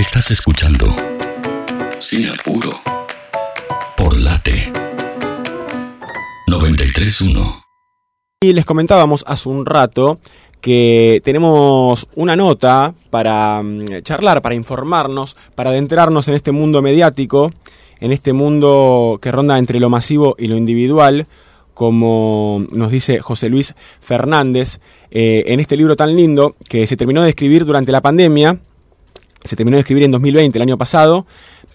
Estás escuchando Sin Apuro por Late 931. Y les comentábamos hace un rato que tenemos una nota para mm, charlar, para informarnos, para adentrarnos en este mundo mediático, en este mundo que ronda entre lo masivo y lo individual, como nos dice José Luis Fernández, eh, en este libro tan lindo que se terminó de escribir durante la pandemia, se terminó de escribir en 2020, el año pasado,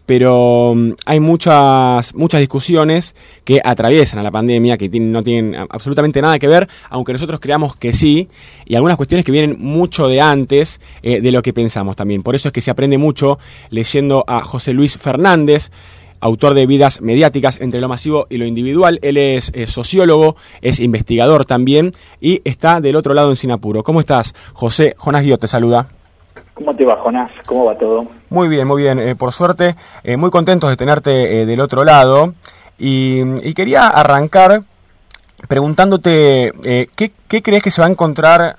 pero mm, hay muchas, muchas discusiones que atraviesan a la pandemia, que no tienen absolutamente nada que ver, aunque nosotros creamos que sí, y algunas cuestiones que vienen mucho de antes eh, de lo que pensamos también. Por eso es que se aprende mucho leyendo a José Luis Fernández, autor de Vidas Mediáticas entre lo masivo y lo individual. Él es, es sociólogo, es investigador también y está del otro lado en Sinapuro. ¿Cómo estás, José? Jonás Guiot te saluda. ¿Cómo te va, Jonás? ¿Cómo va todo? Muy bien, muy bien. Eh, por suerte, eh, muy contentos de tenerte eh, del otro lado. Y, quería arrancar preguntándote, ¿qué, ¿qué, crees que se va a encontrar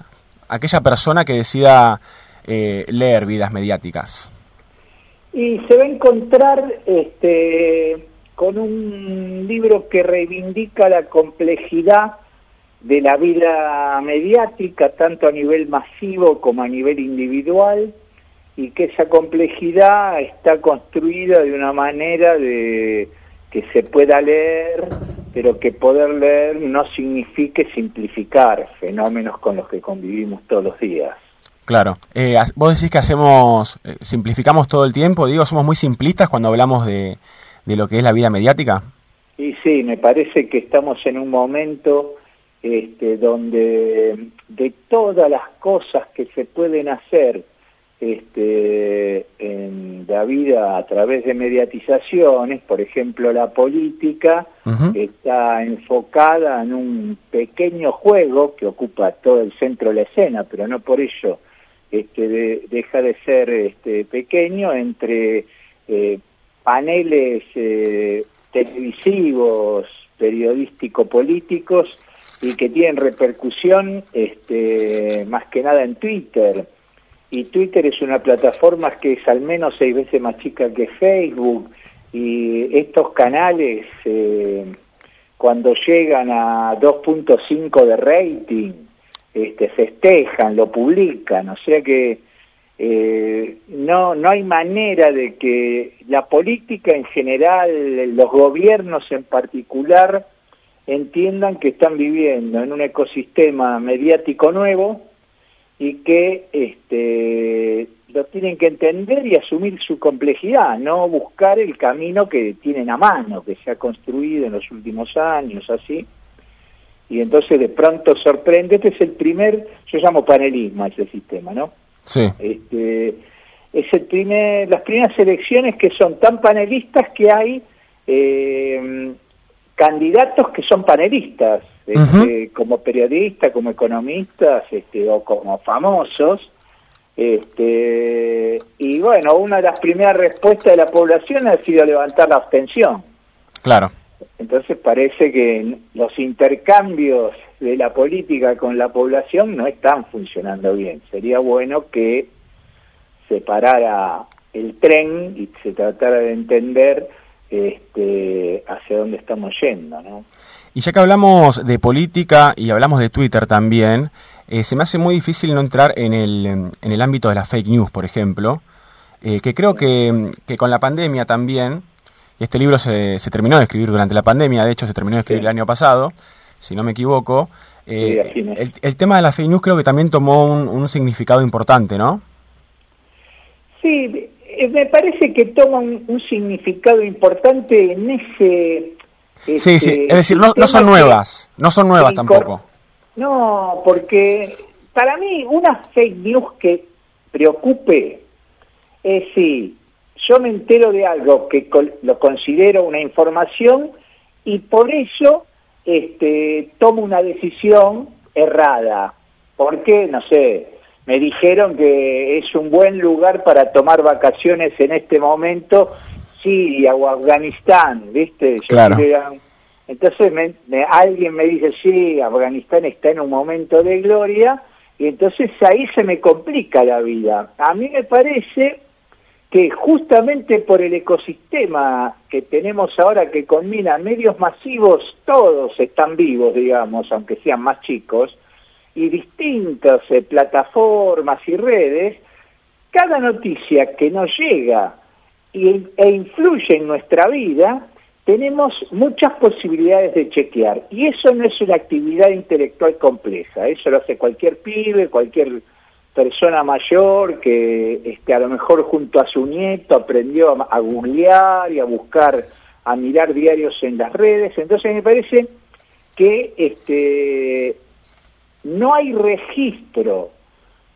aquella persona que decida leer vidas mediáticas? Y se va a encontrar este, con un libro que reivindica la complejidad de la vida mediática, tanto a nivel masivo como a nivel individual, y que esa complejidad está construida de una manera de que se pueda leer, pero que poder leer no signifique simplificar fenómenos con los que convivimos todos los días. Claro. Eh, vos decís que hacemos, eh, simplificamos todo el tiempo, digo, somos muy simplistas cuando hablamos de, de lo que es la vida mediática. Y sí, me parece que estamos en un momento este, donde de todas las cosas que se pueden hacer este, en la vida a través de mediatizaciones, por ejemplo la política, está enfocada en un pequeño juego que ocupa todo el centro de la escena, pero no por ello este, deja de ser este, pequeño entre eh, paneles eh, televisivos, periodístico-políticos, y que tienen repercusión este, más que nada en Twitter. Y Twitter es una plataforma que es al menos seis veces más chica que Facebook y estos canales eh, cuando llegan a 2.5 de rating este, festejan, lo publican, o sea que eh, no, no hay manera de que la política en general, los gobiernos en particular, entiendan que están viviendo en un ecosistema mediático nuevo y que este, lo tienen que entender y asumir su complejidad, no buscar el camino que tienen a mano, que se ha construido en los últimos años, así. Y entonces de pronto sorprende, este es el primer, yo llamo panelismo a ese sistema, ¿no? Sí. Este, es el primer, las primeras elecciones que son tan panelistas que hay eh, candidatos que son panelistas, este, como periodistas, como economistas este, o como famosos. Este, y bueno, una de las primeras respuestas de la población ha sido levantar la abstención. Claro. Entonces parece que los intercambios de la política con la población no están funcionando bien. Sería bueno que se parara el tren y se tratara de entender este, hacia dónde estamos yendo. ¿no? Y ya que hablamos de política y hablamos de Twitter también, eh, se me hace muy difícil no entrar en el, en el ámbito de las fake news, por ejemplo, eh, que creo que, que, con la pandemia también, este libro se, se, terminó de escribir durante la pandemia, de hecho se terminó de escribir el año pasado, si no me equivoco, eh, el, el, tema de las fake news creo que también tomó un, un significado importante, ¿no? Sí, eh, me parece que toma un, significado importante en ese... sí, sí, este, es decir, no, son nuevas, no son nuevas tampoco. No, porque para mí una fake news que preocupe es si yo me entero de algo que lo considero una información y por eso este, tomo una decisión errada. Porque, no sé, me dijeron que es un buen lugar para tomar vacaciones en este momento, Siria o Afganistán, ¿viste? claro. entonces alguien me dice, sí, Afganistán está en un momento de gloria, y entonces ahí se me complica la vida. A mí me parece que justamente por el ecosistema que tenemos ahora que combina medios masivos, todos están vivos, digamos, aunque sean más chicos, y distintas eh, plataformas y redes, cada noticia que nos llega e influye en nuestra vida, tenemos muchas posibilidades de chequear. Y eso no es una actividad intelectual compleja, eso lo hace cualquier pibe, cualquier persona mayor que este, a lo mejor junto a su nieto aprendió a, a googlear y a buscar, a mirar diarios en las redes. Entonces me parece que este, no hay registro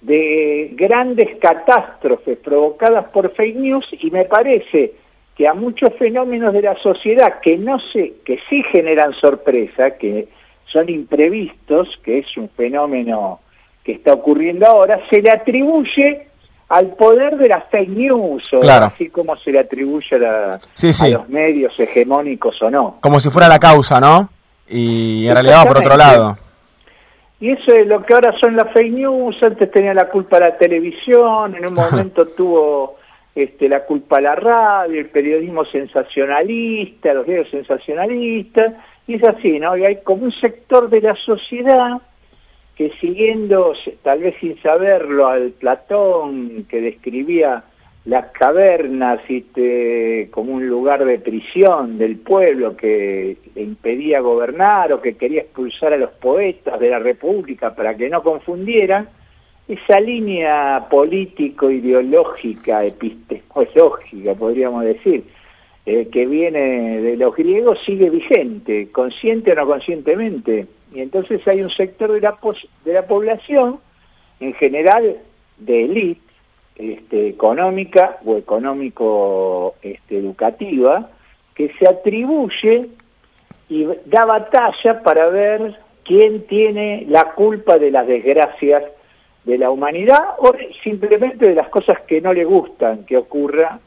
de grandes catástrofes provocadas por fake news y me parece que a muchos fenómenos de la sociedad que no se, que sí generan sorpresa, que son imprevistos, que es un fenómeno que está ocurriendo ahora, se le atribuye al poder de las fake news, así como se le atribuye a, los medios hegemónicos o no. Como si fuera la causa, ¿no? Y en realidad por otro lado. Y eso es lo que ahora son las fake news, antes tenía la culpa la televisión, en un momento tuvo este, la culpa la radio, el periodismo sensacionalista, los medios sensacionalistas, y es así, ¿no? Y hay como un sector de la sociedad que siguiendo, tal vez sin saberlo, al Platón que describía las cavernas como un lugar de prisión del pueblo que le impedía gobernar o que quería expulsar a los poetas de la República para que no confundieran, esa línea político-ideológica, epistemológica, podríamos decir, eh, que viene de los griegos sigue vigente, consciente o no conscientemente. Y entonces hay un sector de la, de la población, en general de élite, este, económica o económico este, educativa, que se atribuye y da batalla para ver quién tiene la culpa de las desgracias de la humanidad o simplemente de las cosas que no le gustan que ocurra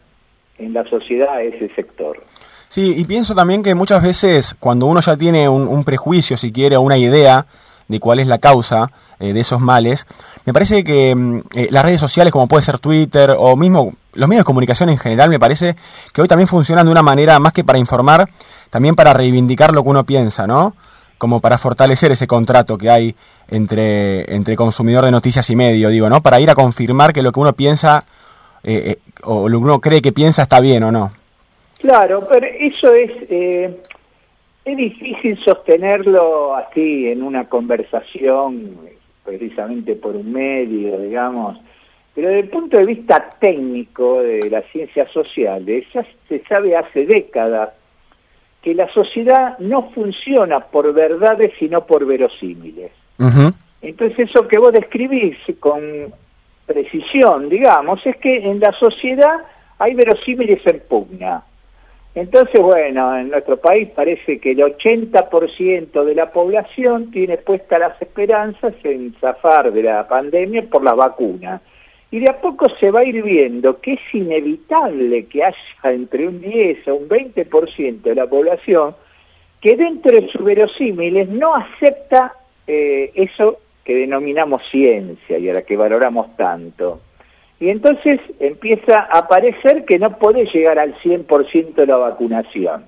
en la sociedad a ese sector. Sí, y pienso también que muchas veces cuando uno ya tiene un, prejuicio, si quiere, o una idea de cuál es la causa eh, de esos males, me parece que mm, eh, las redes sociales, como puede ser Twitter o mismo los medios de comunicación en general, me parece que hoy también funcionan de una manera más que para informar, también para reivindicar lo que uno piensa, ¿no? como para fortalecer ese contrato que hay entre, entre consumidor de noticias y medio, digo, ¿no? Para ir a confirmar que lo que uno piensa eh, eh, o lo que uno cree que piensa está bien o no. Claro, pero eso es, es difícil sostenerlo así en una conversación, precisamente por un medio, digamos, pero desde el punto de vista técnico de las ciencias sociales, ya se sabe hace décadas que la sociedad no funciona por verdades sino por verosímiles. Entonces eso que vos describís con precisión, digamos, es que en la sociedad hay verosímiles en pugna. Entonces, bueno, en nuestro país parece que el 80% de la población tiene puestas las esperanzas en zafar de la pandemia por la vacuna y de a poco se va a ir viendo que es inevitable que haya entre un 10 o un 20% de la población que dentro de sus verosímiles no acepta eh, eso que denominamos ciencia y a la que valoramos tanto. Y entonces empieza a parecer que no puede llegar al 100% de la vacunación.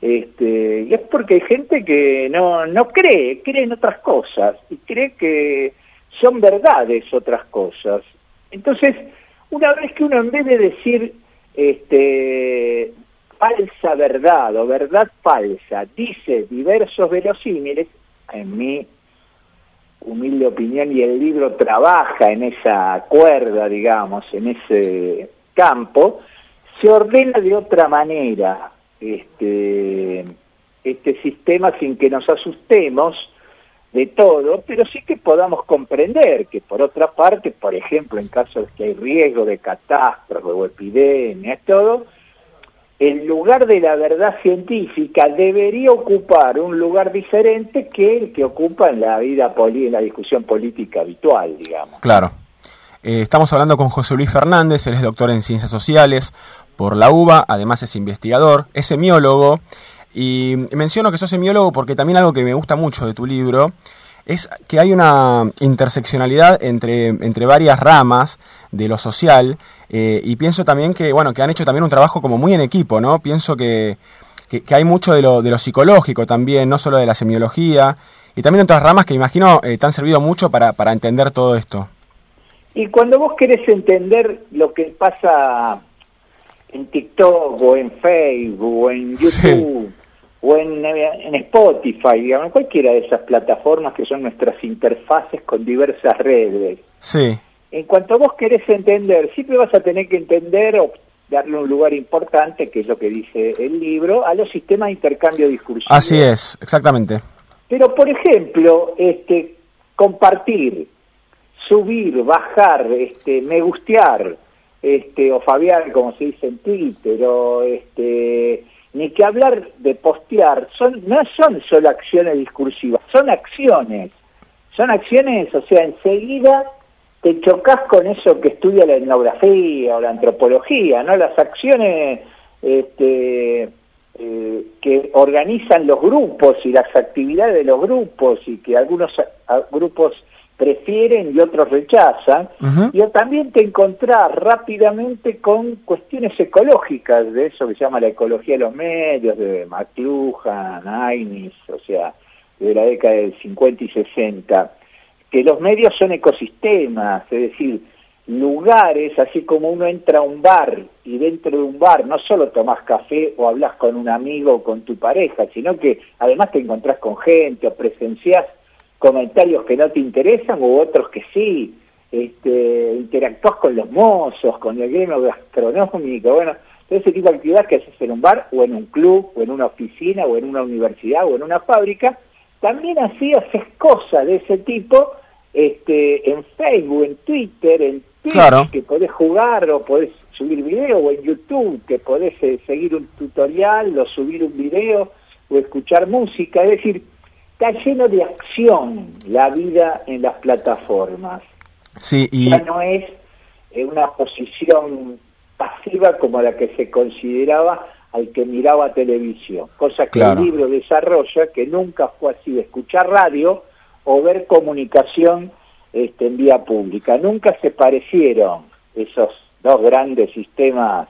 Este, y es porque hay gente que no, no cree, cree en otras cosas y cree que son verdades otras cosas. Entonces, una vez que uno en vez de decir este, falsa verdad o verdad falsa, dice diversos verosímiles, en mi humilde opinión y el libro trabaja en esa cuerda, digamos, en ese campo, se ordena de otra manera este, este sistema sin que nos asustemos de todo, pero sí que podamos comprender que por otra parte, por ejemplo, en casos que hay riesgo de catástrofe o epidemias, todo, el lugar de la verdad científica debería ocupar un lugar diferente que el que ocupa en la vida en la discusión política habitual, digamos. Claro. Eh, estamos hablando con José Luis Fernández, él es doctor en ciencias sociales por la UBA, además es investigador, es semiólogo y menciono que sos semiólogo porque también algo que me gusta mucho de tu libro es que hay una interseccionalidad entre, entre varias ramas de lo social eh, y pienso también que, bueno, que han hecho también un trabajo como muy en equipo, ¿no? Pienso que, que, hay mucho de lo, de lo psicológico también, no solo de la semiología y también otras ramas que imagino eh, te han servido mucho para, para entender todo esto. Y cuando vos querés entender lo que pasa en TikTok o en Facebook o en YouTube o en, en, Spotify, digamos, cualquiera de esas plataformas que son nuestras interfaces con diversas redes. Sí. En cuanto vos querés entender, siempre vas a tener que entender o darle un lugar importante, que es lo que dice el libro, a los sistemas de intercambio discursivo. Así es, exactamente. Pero, por ejemplo, este, compartir, subir, bajar, este, me gustear, este, o Fabián, como se dice en Twitter, o este, ni que hablar de postear, son, no son solo acciones discursivas, son acciones, son acciones, o sea, enseguida te chocas con eso que estudia la etnografía o la antropología, ¿no? Las acciones este, eh, que organizan los grupos y las actividades de los grupos y que algunos grupos prefieren y otros rechazan, y también te encontrás rápidamente con cuestiones ecológicas, de eso que se llama la ecología de los medios, de McLuhan, Ainis, o sea, de la década del 50 y 60, que los medios son ecosistemas, es decir, lugares, así como uno entra a un bar y dentro de un bar no solo tomás café o hablas con un amigo o con tu pareja, sino que además te encontrás con gente o presenciás comentarios que no te interesan u otros que sí, este, interactúas con los mozos, con el gremio gastronómico, bueno, todo ese tipo de actividades que haces en un bar o en un club o en una oficina o en una universidad o en una fábrica, también así haces cosas de ese tipo este, en Facebook, en Twitter, en Twitch, que podés jugar o podés subir video, o en YouTube, que podés eh, seguir un tutorial o subir un video o escuchar música, es decir, está lleno de acción la vida en las plataformas. Sí, y... Ya no es una posición pasiva como la que se consideraba al que miraba televisión, cosa que el libro desarrolla que nunca fue así de escuchar radio o ver comunicación este, en vía pública. Nunca se parecieron esos dos grandes sistemas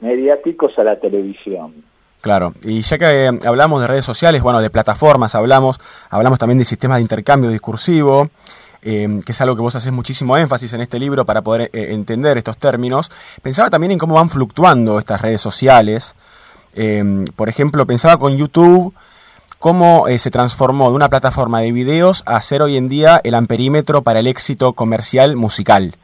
mediáticos a la televisión. Claro, y ya que eh, hablamos de redes sociales, bueno, de plataformas hablamos, hablamos también de sistemas de intercambio discursivo, eh, que es algo que vos haces muchísimo énfasis en este libro para poder eh, entender estos términos. Pensaba también en cómo van fluctuando estas redes sociales. por ejemplo, pensaba con YouTube cómo se transformó de una plataforma de videos a ser hoy en día el amperímetro para el éxito comercial musical.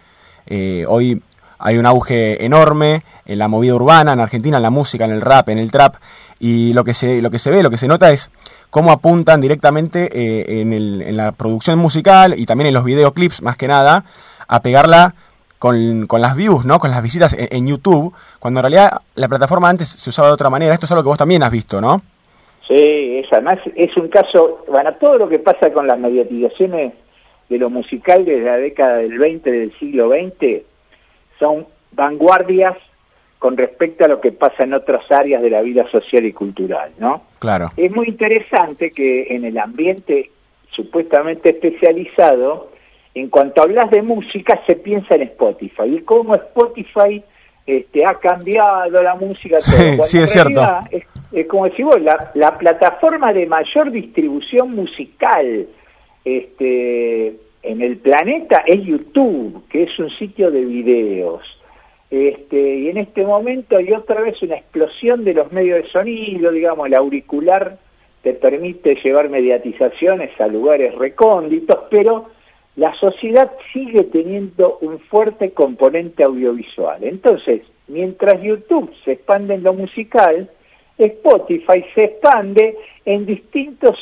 hoy hay un auge enorme en la movida urbana, en Argentina, en la música, en el rap, en el trap, y lo que se, lo que se ve, lo que se nota es cómo apuntan directamente eh, en, el, en, la producción musical y también en los videoclips, más que nada, a pegarla con, con las views, ¿no? con las visitas en, YouTube, cuando en realidad la plataforma antes se usaba de otra manera. Esto es algo que vos también has visto, ¿no? Sí, es, además es un caso, bueno, todo lo que pasa con las mediatizaciones de lo musical desde la década del 20 del siglo XX son vanguardias con respecto a lo que pasa en otras áreas de la vida social y cultural, ¿no? Claro. Es muy interesante que en el ambiente supuestamente especializado, en cuanto hablas de música, se piensa en Spotify. Y cómo Spotify este, ha cambiado la música. Sí, sí es cierto. Es, como decir vos, la, la plataforma de mayor distribución musical este, en el planeta es YouTube, que es un sitio de videos. Este, y en este momento hay otra vez una explosión de los medios de sonido, digamos, el auricular te permite llevar mediatizaciones a lugares recónditos, pero la sociedad sigue teniendo un fuerte componente audiovisual. Entonces, mientras YouTube se expande en lo musical, Spotify se expande en distintos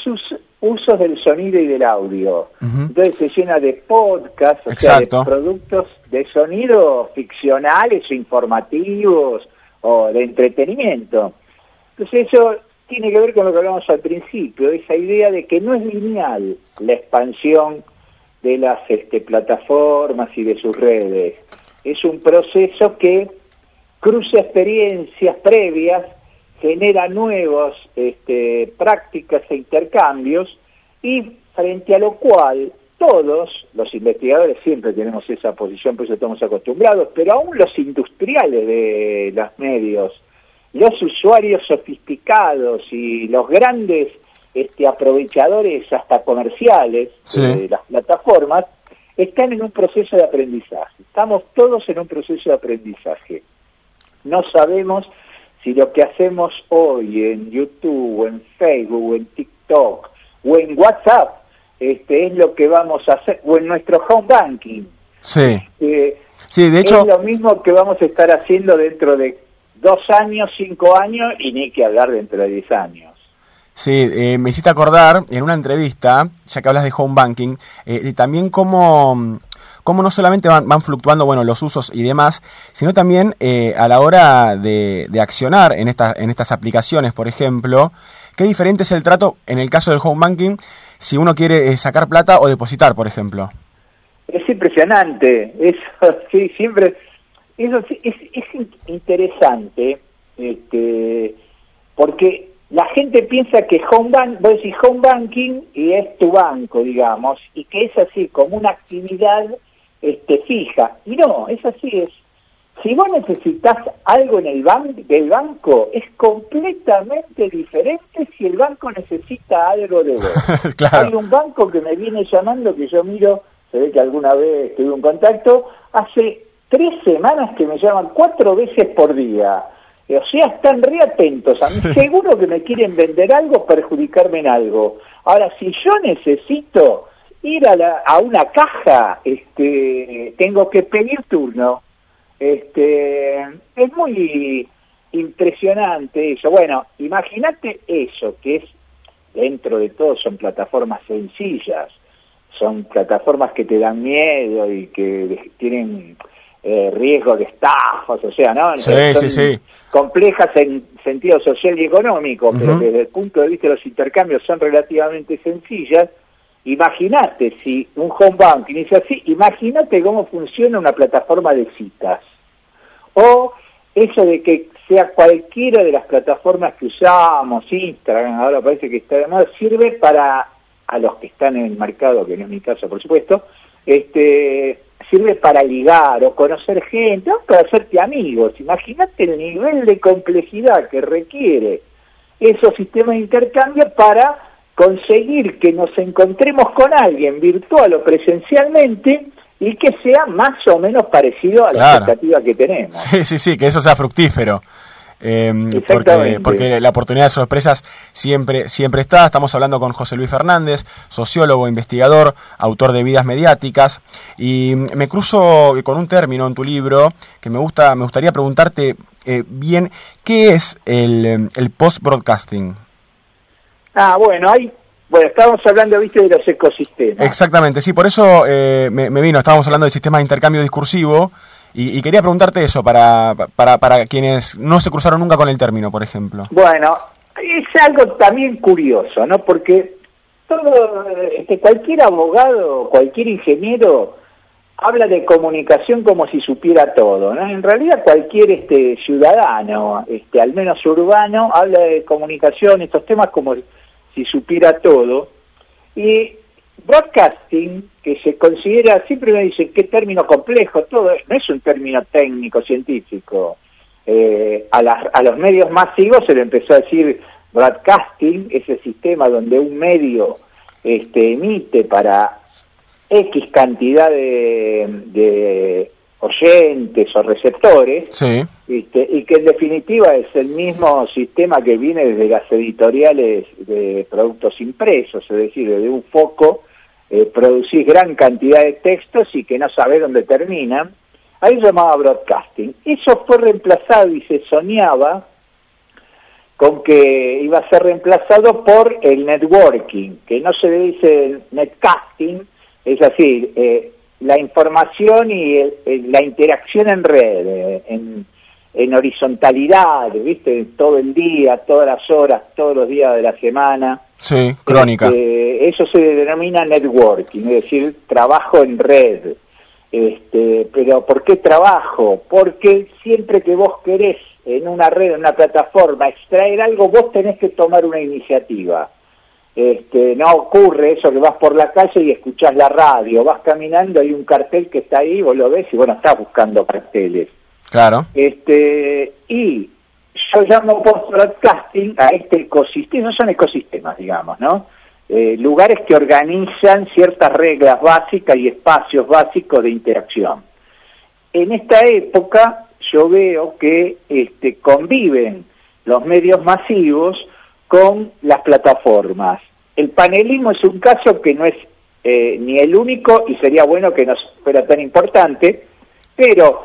usos del sonido y del audio. Entonces se llena de podcasts, o sea, de productos de sonido ficcionales o informativos o de entretenimiento. Entonces eso tiene que ver con lo que hablamos al principio, esa idea de que no es lineal la expansión de las este, plataformas y de sus redes. Es un proceso que cruza experiencias previas genera nuevas este, prácticas e intercambios y frente a lo cual todos los investigadores siempre tenemos esa posición, por eso estamos acostumbrados, pero aún los industriales de los medios, los usuarios sofisticados y los grandes este, aprovechadores hasta comerciales de las plataformas, están en un proceso de aprendizaje. Estamos todos en un proceso de aprendizaje. No sabemos si lo que hacemos hoy en YouTube, o en Facebook, o en TikTok, o en WhatsApp, este, es lo que vamos a hacer, o en nuestro home banking. Sí. Eh, sí, de hecho. Es lo mismo que vamos a estar haciendo dentro de dos años, cinco años, y ni que hablar dentro de diez años. Sí, eh, me hiciste acordar en una entrevista, ya que hablas de home banking, eh, también cómo, cómo, no solamente van, van, fluctuando bueno, los usos y demás, sino también eh, a la hora de, de accionar en, esta, en estas aplicaciones, por ejemplo, qué diferente es el trato en el caso del home banking si uno quiere eh, sacar plata o depositar, por ejemplo. Es impresionante, eso sí, siempre, eso sí, es, es interesante, este, porque la gente piensa que home, bank, vos decís home banking y es tu banco, digamos, y que es así, como una actividad este, fija. Y no, es así, es. Si vos necesitas algo en el ban del banco, es completamente diferente si el banco necesita algo de vos. claro. Hay un banco que me viene llamando, que yo miro, se ve que alguna vez tuve un contacto, hace tres semanas que me llaman cuatro veces por día o sea, están re atentos a mí. Seguro que me quieren vender algo, perjudicarme en algo. Ahora, si yo necesito ir a, la, a una caja, este, tengo que pedir turno. Este, es muy impresionante eso. Bueno, imagínate eso, que es, dentro de todo, son plataformas sencillas, son plataformas que te dan miedo y que tienen eh, riesgo de estafas, o sea, ¿no? Sí, son sí, sí. complejas en sentido social y económico, pero desde el punto de vista de los intercambios son relativamente sencillas. Imagínate si un home banking es así, imagínate cómo funciona una plataforma de citas. O eso de que sea cualquiera de las plataformas que usamos, Instagram, ahora parece que está de moda, sirve para, a los que están en el mercado, que no es mi caso, por supuesto, este sirve para ligar o conocer gente, para hacerte amigos. Imagínate el nivel de complejidad que requiere esos sistemas de intercambio para conseguir que nos encontremos con alguien virtual o presencialmente y que sea más o menos parecido a la Claro. expectativa que tenemos. Sí, sí, sí, que eso sea fructífero. Eh, porque, la oportunidad de sorpresas siempre, siempre está. Estamos hablando con José Luis Fernández, sociólogo, investigador, autor de Vidas Mediáticas. Y me cruzo con un término en tu libro que me gusta, me gustaría preguntarte eh, bien, ¿qué es el, el post-broadcasting? Ah, bueno, hay, bueno, estábamos hablando, viste, de los ecosistemas. Exactamente, sí, por eso eh, me, me vino, estábamos hablando del sistema de intercambio discursivo y, y quería preguntarte eso para, para, para quienes no se cruzaron nunca con el término, por ejemplo. Bueno, es algo también curioso, ¿no? Porque todo, este, cualquier abogado, cualquier ingeniero habla de comunicación como si supiera todo, ¿no? En realidad cualquier este ciudadano, este al menos urbano, habla de comunicación, estos temas como si supiera todo. Y broadcasting, que se considera, siempre me dicen qué término complejo, todo, no es un término técnico, científico. Eh, a, las- a los medios masivos se le empezó a decir broadcasting, ese sistema donde un medio este, emite para X cantidad de, de oyentes o receptores, Sí, ¿viste? y que en definitiva es el mismo sistema que viene desde las editoriales de productos impresos, es decir, desde un foco eh, producís gran cantidad de textos y que no sabés dónde terminan. Ahí se llamaba broadcasting. Eso fue reemplazado y se soñaba con que iba a ser reemplazado por el networking, que no se dice netcasting, es así, eh, la información y el- el- la interacción en red, en, en horizontalidad, ¿viste? Todo el día, todas las horas, todos los días de la semana. sí, crónica. Este, eso se denomina networking, es decir, trabajo en red. Este, pero ¿por qué trabajo? Porque siempre que vos querés en una red, en una plataforma, extraer algo, vos tenés que tomar una iniciativa. Este, no ocurre eso que vas por la calle y escuchás la radio, vas caminando, hay un cartel que está ahí, vos lo ves y bueno, estás buscando carteles. Claro. Este, y yo llamo post-broadcasting a este ecosistema, no son ecosistemas, digamos, ¿no? Eh, lugares que organizan ciertas reglas básicas y espacios básicos de interacción. En esta época yo veo que este, conviven los medios masivos con las plataformas. El panelismo es un caso que no es eh, ni el único y sería bueno que no fuera tan importante, pero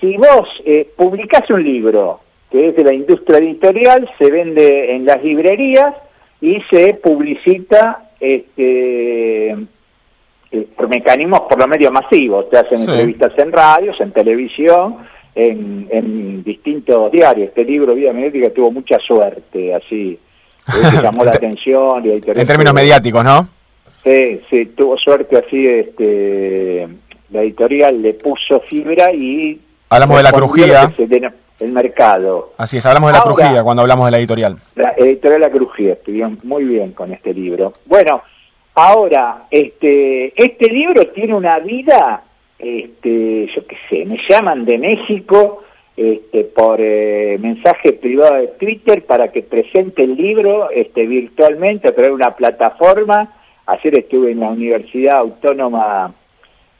si vos eh, publicás un libro que es de la industria editorial, se vende en las librerías y se publicita este, eh, por mecanismos por los medios masivos, te hacen entrevistas en radios, en televisión, en, distintos diarios. Este libro, Vida Mediática, tuvo mucha suerte, así, llamó la atención. Y en términos mediáticos, ¿no? Sí, sí, tuvo suerte así, este, la editorial le puso fibra y... Hablamos de la crujía. El mercado. Así es, hablamos de la crujía cuando hablamos de la editorial. La editorial La Crujía, estuvieron muy bien con este libro. Bueno, ahora, este, este libro tiene una vida este, yo qué sé, me llaman de México este, por eh, mensaje privado de Twitter para que presente el libro este, virtualmente a través de una plataforma. Ayer estuve en la Universidad Autónoma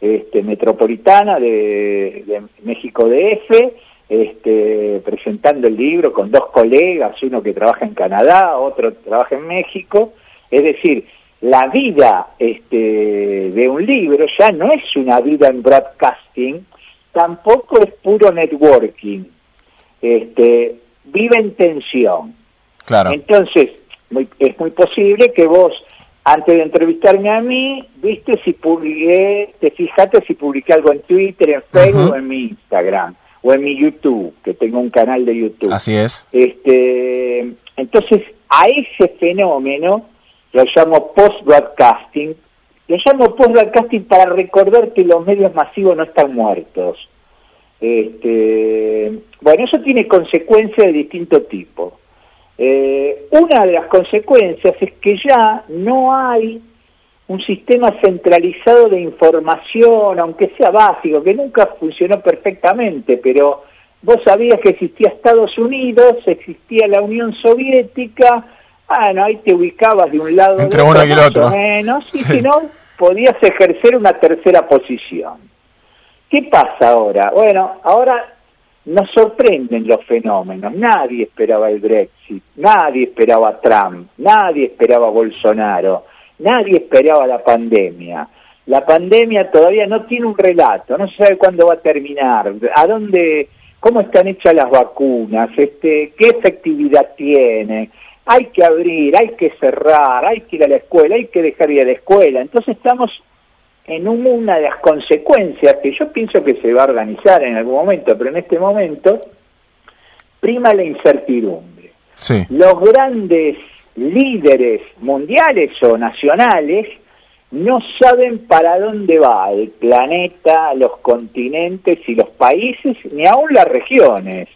este, Metropolitana de, de México DF, este, presentando el libro con dos colegas, uno que trabaja en Canadá, otro que trabaja en México. Es decir, la vida este, de un libro ya no es una vida en broadcasting, tampoco es puro networking, este, vive en tensión. Claro. Entonces, es muy posible que vos, antes de entrevistarme a mí, viste si publiqué, te fijaste si publiqué algo en Twitter, en Facebook o en mi Instagram, o en mi YouTube, que tengo un canal de YouTube. Así es. Este, entonces, a ese fenómeno lo llamo post-broadcasting, lo llamo post-broadcasting para recordar que los medios masivos no están muertos. Este, bueno, eso tiene consecuencias de distinto tipo. Eh, una de las consecuencias es que ya no hay un sistema centralizado de información, aunque sea básico, que nunca funcionó perfectamente, pero vos sabías que existía Estados Unidos, existía la Unión Soviética, bueno, ahí te ubicabas de un lado Entre uno y el otro. menos, y si no, podías ejercer una tercera posición. ¿Qué pasa ahora? Bueno, ahora nos sorprenden los fenómenos. Nadie esperaba el Brexit, nadie esperaba Trump, nadie esperaba Bolsonaro, nadie esperaba la pandemia. La pandemia todavía no tiene un relato, no se sabe cuándo va a terminar, a dónde, cómo están hechas las vacunas, este, qué efectividad tiene hay que abrir, hay que cerrar, hay que ir a la escuela, hay que dejar ir a la escuela. Entonces estamos en una de las consecuencias que yo pienso que se va a organizar en algún momento, pero en este momento prima la incertidumbre. Los grandes líderes mundiales o nacionales no saben para dónde va el planeta, los continentes y los países, ni aún las regiones.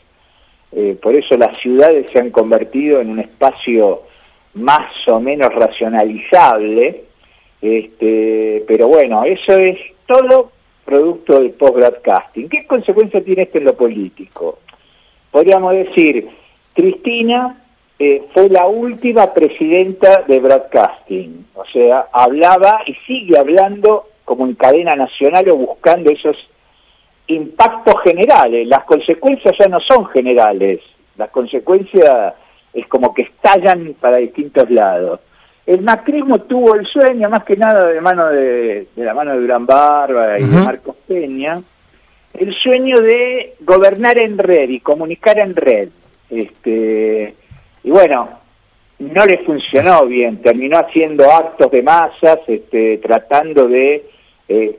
Eh, por eso las ciudades se han convertido en un espacio más o menos racionalizable, este, pero bueno, eso es todo producto del post-broadcasting. ¿Qué consecuencia tiene esto en lo político? Podríamos decir, Cristina eh, fue la última presidenta de broadcasting, o sea, hablaba y sigue hablando como en cadena nacional o buscando esos impactos generales, las consecuencias ya no son generales, las consecuencias es como que estallan para distintos lados. El macrismo tuvo el sueño, más que nada de mano de, la mano de Durán Barba y de Marcos Peña, el sueño de gobernar en red y comunicar en red. Este, y bueno, no le funcionó bien, terminó haciendo actos de masas, este, tratando de eh,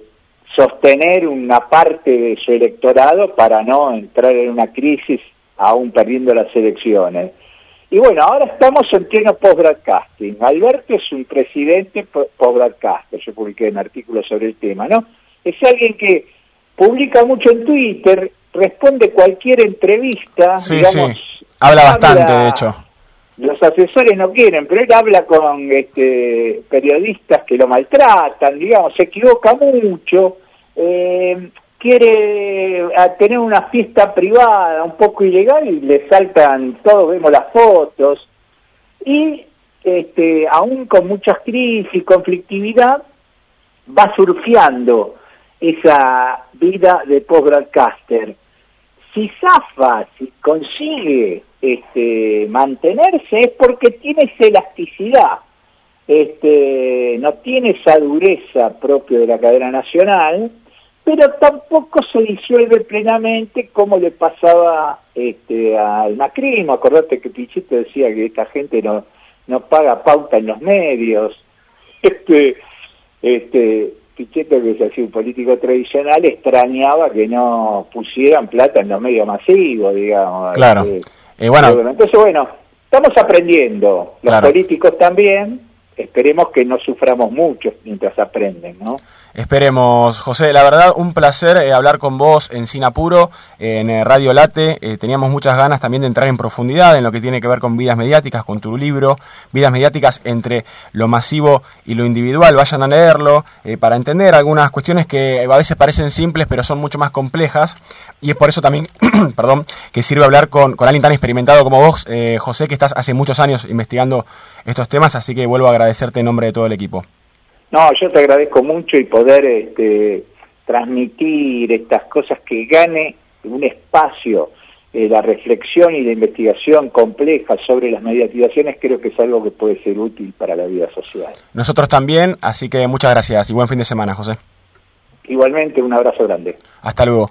sostener una parte de su electorado para no entrar en una crisis aún perdiendo las elecciones. Y bueno, ahora estamos en pleno post-broadcasting. Alberto es un presidente post-broadcaster, yo publiqué un artículo sobre el tema, ¿no? Es alguien que publica mucho en Twitter, responde cualquier entrevista, sí, Sí. Habla bastante, de hecho. Los asesores no quieren, pero él habla con este, periodistas que lo maltratan, digamos, se equivoca mucho, eh, quiere tener una fiesta privada un poco ilegal y le saltan, todos vemos las fotos, y este, aún con muchas crisis, conflictividad, va surfeando esa vida de post-broadcaster. Si zafa, si consigue este, mantenerse, es porque tiene esa elasticidad, este, no tiene esa dureza propia de la cadena nacional, pero tampoco se disuelve plenamente como le pasaba este, al macrismo. Acordate que Pichito decía que esta gente no, no paga pauta en los medios. Este, este, Pichetto, que es así un político tradicional, extrañaba que no pusieran plata en los medios masivos, digamos. Claro. Este, eh, bueno. Entonces, bueno, estamos aprendiendo, los políticos también, esperemos que no suframos mucho mientras aprenden, ¿no? Esperemos, José. La verdad, un placer eh, hablar con vos en Sinapuro, en eh, Radio Late. Eh, teníamos muchas ganas también de entrar en profundidad en lo que tiene que ver con vidas mediáticas, con tu libro, vidas mediáticas entre lo masivo y lo individual. Vayan a leerlo para entender algunas cuestiones que a veces parecen simples, pero son mucho más complejas. Y es por eso también, perdón, que sirve hablar con, con alguien tan experimentado como vos, José, que estás hace muchos años investigando estos temas. Así que vuelvo a agradecerte en nombre de todo el equipo. No, yo te agradezco mucho y poder este, transmitir estas cosas que gane un espacio eh, la reflexión y la investigación compleja sobre las mediatizaciones creo que es algo que puede ser útil para la vida social. Nosotros también, así que muchas gracias y buen fin de semana, José. Igualmente, un abrazo grande. Hasta luego.